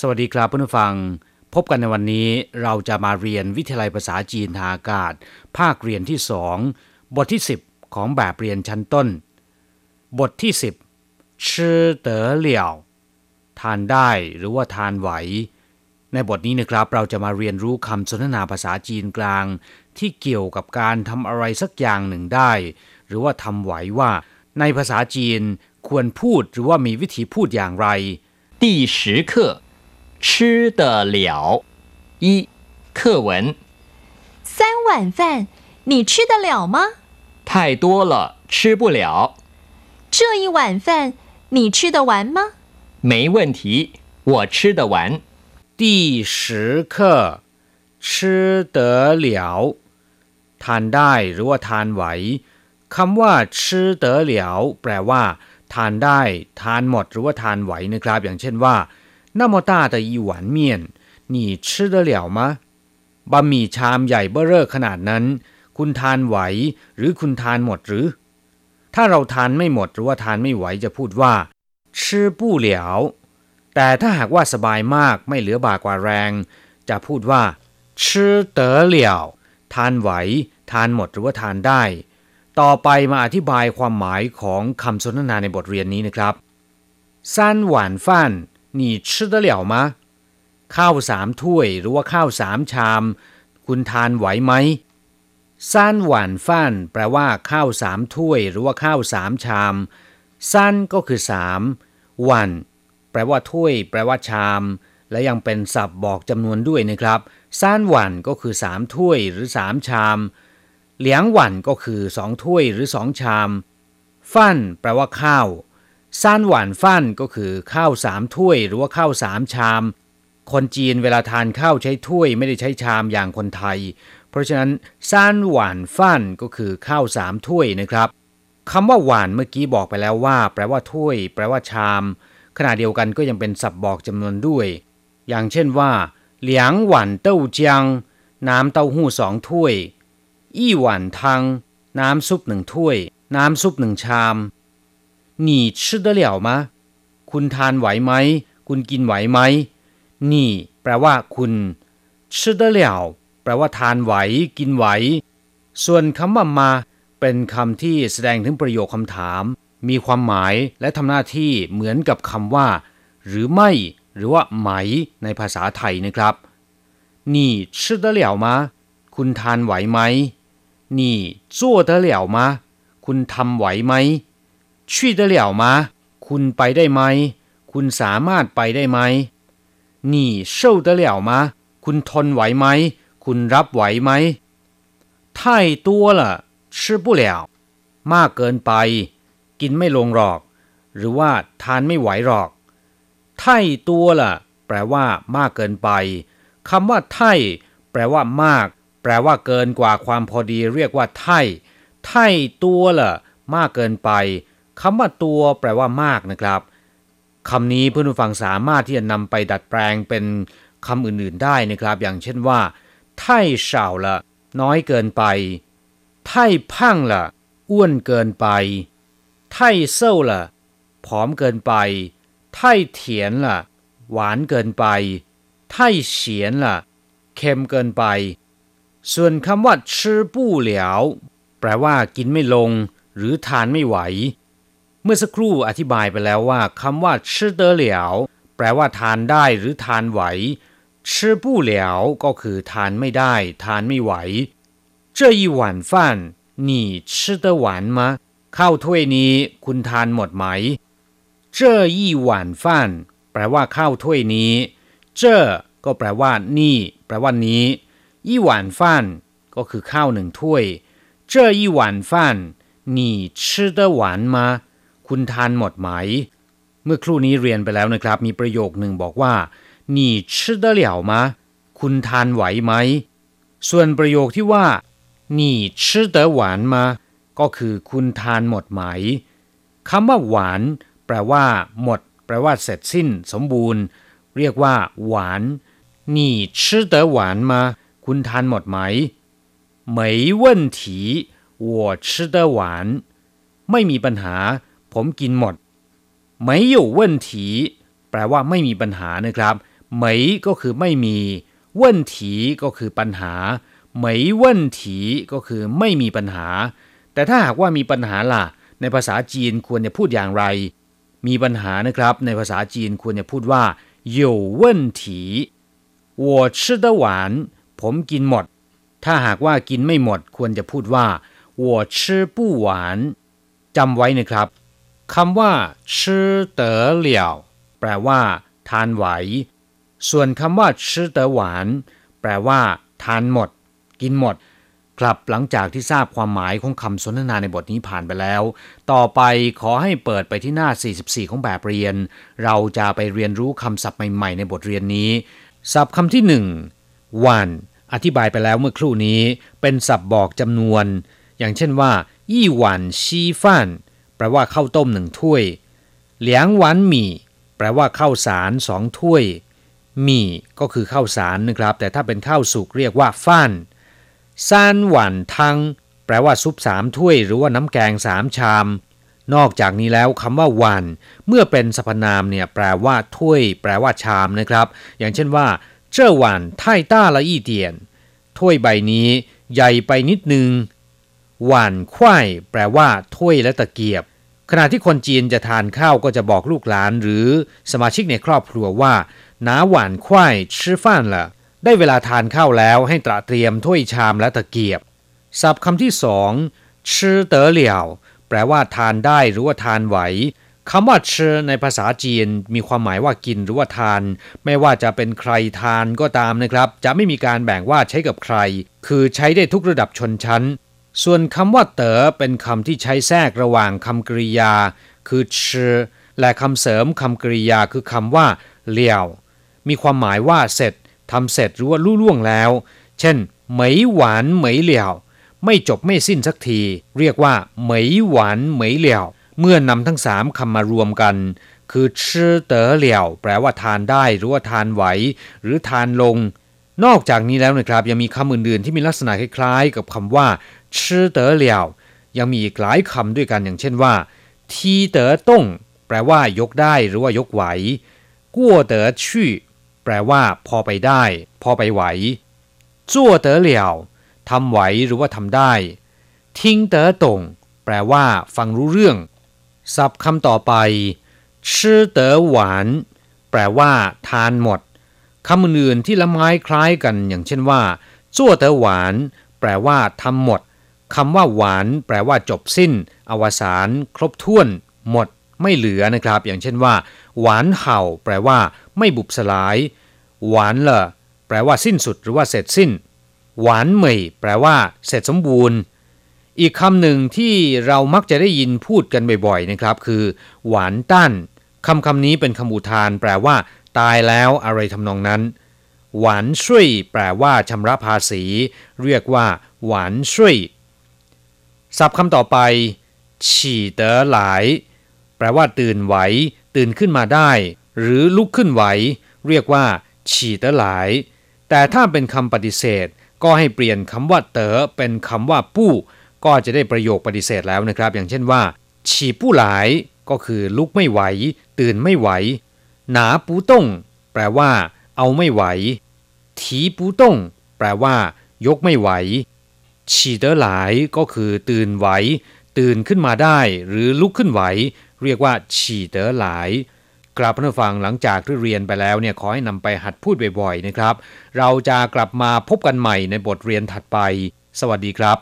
สวัสดีครับเพื่อนผู้ฟัง พบกันในวันนี้เราจะมาเรียนวิทยาลัยภาษาจีนทางอากาศ ภาคเรียนที่สองบทที่ 10 ของแบบเรียนชั้นต้น บทที่ 10ชื่อเต๋อเหลี่ยวทานได้หรือว่าทานไหว ในบทนี้นะครับเราจะมาเรียนรู้คำสนทนาภาษาจีนกลาง ที่เกี่ยวกับการทำอะไรสักอย่างหนึ่งได้ หรือว่าทำไหวว่า ในภาษาจีนควรพูดหรือว่ามีวิธีพูดอย่างไร第十课， 吃得了。一，课文三碗饭，你吃得了吗？太多了，吃不了。这一碗饭你吃得完吗？没问题，我吃得完。第十课吃得了ทานได้หรือว่าทานไหวคำว่าชื่อเต๋อเหลียวแปลว่า ทานได้ ทานหมดหรือว่าทานไหวนะครับ อย่างเช่นว่า 那么大的一碗面你吃得了吗บะหมี่ชามใหญ่เบ้อเร่อขนาดนั้น คุณทานไหว หรือคุณทานหมดหรือ ถ้าเราทานไม่หมดหรือว่าทานไม่ไหวจะพูดว่า吃不了แต่ถ้าหากว่าสบายมากไม่เหลือบากว่าแรง จะพูดว่า吃得了ทานไหว ทานหมดหรือว่าทานได้ ต่อไปมาอธิบายความหมายของคำสนทนาในบทเรียนนี้นะครับ三碗饭 你吃得了吗ข้าวสามถ้วยหรือว่าข้าวสามชาม คุณทานไหวไหมซันหวานฟันแปลว่า ข้าวสามถ้วย หรือว่าข้าวสามชามซันก็คือสามหวันแปลว่าถ้วย แปลว่าชาม และยังเป็นศัพท์บอกจำนวนด้วยนะครับซันหวันก็คือสามถ้วยหรือสามชามเหลียงหวันก็คือสองถ้วยหรือสองชาม ฟันแปลว่าข้าว ซานหวานฟั่นก็คือข้าวสามถ้วยหรือว่าข้าวสามชาม คนจีนเวลาทานข้าวใช้ถ้วยไม่ได้ใช้ชามอย่างคนไทย เพราะฉะนั้นซานหวานฟั่นก็คือข้าวสามถ้วยนะครับคำว่าหวานเมื่อกี้บอกไปแล้วว่า แปลว่าถ้วย แปลว่าชาม ขณะเดียวกันก็ยังเป็นศัพท์บอกจำนวนด้วย อย่างเช่นว่าเหลียงหวานเต้าเจียง น้ำเต้าหู้สองถ้วย อี้หวานทัง น้ำซุปหนึ่งถ้วย น้ำซุปหนึ่งชาม 你吃得了吗คุณทานไหวไหม คุณกินไหวไหมนี่แปลว่า คุณ吃得了แปลว่า ทานไหว กินไหว ส่วนคำว่ามา เป็นคำที่แสดงถึงประโยคคำถาม มีความหมายและทำหน้าที่เหมือนกับคำว่า หรือไม่ หรือว่า ไหม ในภาษาไทยนะครับ你吃得了吗คุณทานไหวไหม你做得了吗คุณทำไหวไหม 去得了吗คุณไปได้ไหม คุณสามารถไปได้ไหม你受得了吗คุณทนไหวไหม คุณรับไหวไหม太多了吃不了มากเกินไป กินไม่ลงหรอก หรือว่า ทานไม่ไหวหรอก太多了แปลว่า มากเกินไปคำว่าไทแปลว่า มาก แปลว่าเกินกว่าความพอดีเรียกว่าไทไทตัวละมากเกินไป คำว่าตัวแปลว่ามากนะครับคำนี้เพื่อนผู้ฟังสามารถที่จะนำไปดัดแปลงเป็นคำอื่นๆได้นะครับ อย่างเช่นว่าไท่เฉาละ น้อยเกินไปไท่พังละอ้วนเกินไปไท่เซ่าละผอมเกินไปไท่เถียนละหวานเกินไปไท่เฉียนละเค็มเกินไป ส่วนคำว่าชื่อปู้เหลียวแปลว่ากินไม่ลง หรือทานไม่ไหว มื่อสักครู่อธิบายไปแล้วว่าคำว่า吃得了แปลว่า ทานได้หรือทานไหว吃不了ก็คือ ทานไม่ได้ ทานไม่ไหว这一碗饭你吃得完吗ข้าวถ้วยนี้ คุณทานหมดไหม这一碗饭แปลว่าข้าวถ้วยนี้这ก็แปลว่า นี่ แปลว่านี้一碗饭ก็คือข้าวหนึ่งถ้วย这一碗饭你吃得完吗 คุณทานหมดไหม เมื่อครู่นี้เรียนไปแล้วนะครับ มีประโยคหนึ่งบอกว่า你吃得了吗คุณทานไหวไหม ส่วนประโยคที่ว่า你吃得完吗ก็คือคุณทานหมดไหมคำว่าหวาน แปลว่า หมด แปลว่า เสร็จสิ้น สมบูรณ์ เรียกว่า หวาน你吃得完吗คุณทานหมดไหม没问题我吃得完ไม่มีปัญหา ผมกินหมดไม่有问题แปลว่าไม่มีปัญหานะครับ เหมยก็คือไม่มีเว่นถีก็คือปัญหาเหมยเว่นถีก็คือไม่มีปัญหา แต่ถ้าหากว่ามีปัญหาล่ะ ในภาษาจีนควรจะพูดอย่างไร มีปัญหานะครับ ในภาษาจีนควรจะพูดว่า有问题我吃得完ผมกินหมด ถ้าหากว่ากินไม่หมด ควรจะพูดว่า我吃不完จำไว้นะครับ คำว่าชื่อเต๋อเหลี่ยวแปลว่า ทานไหว ส่วนคำว่าชื่อเต๋อหวาน แปลว่า ทานหมด กินหมด ครับหลังจากที่ทราบความหมายของคำสนทนาในบทนี้ผ่านไปแล้ว ต่อไปขอให้เปิดไปที่หน้า 44 ของแบบเรียน เราจะไปเรียนรู้คำศัพท์ใหม่ๆ ในบทเรียนนี้ ศัพท์คำที่หนึ่งวันอธิบายไปแล้วเมื่อครู่นี้ เป็นศัพท์บอกจำนวน อย่างเช่นว่ายี่หวันชีฟันน แปลว่าข้าวต้มหนึ่งถ้วย เหลียงหวานหมี่ แปลว่าข้าวสารสองถ้วยหมี่ก็คือข้าวสารนะครับ แต่ถ้าเป็นข้าวสุกเรียกว่าฟันซานหวันทังแปลว่าซุปสามถ้วย หรือว่าน้ำแกงสามชาม นอกจากนี้แล้วคำว่าวันเมื่อเป็นสรรพนามเนี่ยแปลว่าถ้วย แปลว่าชามนะครับ อย่างเช่นว่า เจ้าหวันไท่ต้าละอีเตียนถ้วยใบนี้ใหญ่ไปนิดนึงหวานควายแปลว่าถ้วยและตะเกียบ ขณะที่คนจีนจะทานข้าวก็จะบอกลูกหลานหรือสมาชิกในครอบครัวว่าน้าหวานควายชื่อฟ้านละได้เวลาทานข้าวแล้วให้ตระเตรียมถ้วยชามและตะเกียบศัพท์คำที่สองชื่อเต๋อเหลี่ยว แปลว่าทานได้หรือว่าทานไหวคำว่าชื่อในภาษาจีนมีความหมายว่ากินหรือว่าทาน ไม่ว่าจะเป็นใครทานก็ตามนะครับ จะไม่มีการแบ่งว่าใช้กับใคร คือใช้ได้ทุกระดับชนชั้น ส่วนคำว่าเต๋อเป็นคำที่ใช้แทรกระหว่างคำกริยา คือชื่อและคำเสริมคำกริยาคือคำว่าเหลี่ยว มีความหมายว่าเสร็จทำเสร็จหรือว่าลู่ล่วงแล้ว เช่นเหมยหวานเหมยเหลี่ยว ไม่จบไม่สิ้นสักที เรียกว่าเหมยหวานเหมยเหลี่ยว เมื่อนำทั้งสามคำมารวมกัน คือชื่อเต๋อเหลี่ยว แปลว่าทานได้หรือว่าทานไหว หรือทานลง นอกจากนี้แล้วนะครับยังมีคำอื่นๆที่มีลักษณะคล้ายๆ กับคำว่า ชื่อเต๋อเหลี่ยวยังมีอีกหลายคำด้วยกันอย่างเช่นว่า ทีเต๋อต้งแปลว่ายกได้หรือว่ายกไหวกั่วเต๋อชี่อแปลว่า พอไปได้ พอไปไหวจั่วเต๋อเหลี่ยวทำไหวหรือว่าทำได้ ทิ้งเต๋อตงแปลว่า ฟังรู้เรื่องศัพท์คำต่อไปชื่อเต๋อหวาน แปลว่า ทานหมดคำอื่นๆที่ละไม้คล้ายกันอย่างเช่นว่าจั่วเต๋อหวาน แปลว่าทำหมด คำว่าหวานแปลว่าจบสิ้น อวสานครบถ้วน หมด ไม่เหลือนะครับ อย่างเช่นว่า หวานเห่า แปลว่า ไม่บุบสลาย หวานเลอแปลว่าสิ้นสุดหรือว่าเสร็จสิ้น หวานเหมยแปลว่า เสร็จสมบูรณ์ อีกคำหนึ่งที่เรามักจะได้ยินพูดกันบ่อยๆนะครับ คือ หวานตั้นคำคำนี้เป็นคำอุทาน แปลว่า ตายแล้วอะไรทำนองนั้น หวานช่วยแปลว่าชำระภาษี เรียกว่า หวานช่วย ศัพท์คำต่อไป ฉี่เต๋อหลาย แปลว่าตื่นไหว ตื่นขึ้นมาได้ หรือลุกขึ้นไหว เรียกว่า ฉี่เต๋อหลาย แต่ถ้าเป็นคำปฏิเสธ ก็ให้เปลี่ยนคำว่าเต๋อเป็นคำว่าปู้ ก็จะได้ประโยคปฏิเสธแล้วนะครับ อย่างเช่นว่า ฉี่ปู้หลาย ก็คือลุกไม่ไหว ตื่นไม่ไหว หนาปูต้ง แปลว่า เอาไม่ไหว ถีปูต้ง แปลว่า ยกไม่ไหว ฉีเตอหลายก็คือตื่นไหว ตื่นขึ้นมาได้ หรือลุกขึ้นไหว เรียกว่าฉีเตอหลายกลับมาฟังหลังจากที่เรียนไปแล้วเนี่ยขอให้นำไปหัดพูดบ่อยๆนะครับ เราจะกลับมาพบกันใหม่ในบทเรียนถัดไป สวัสดีครับ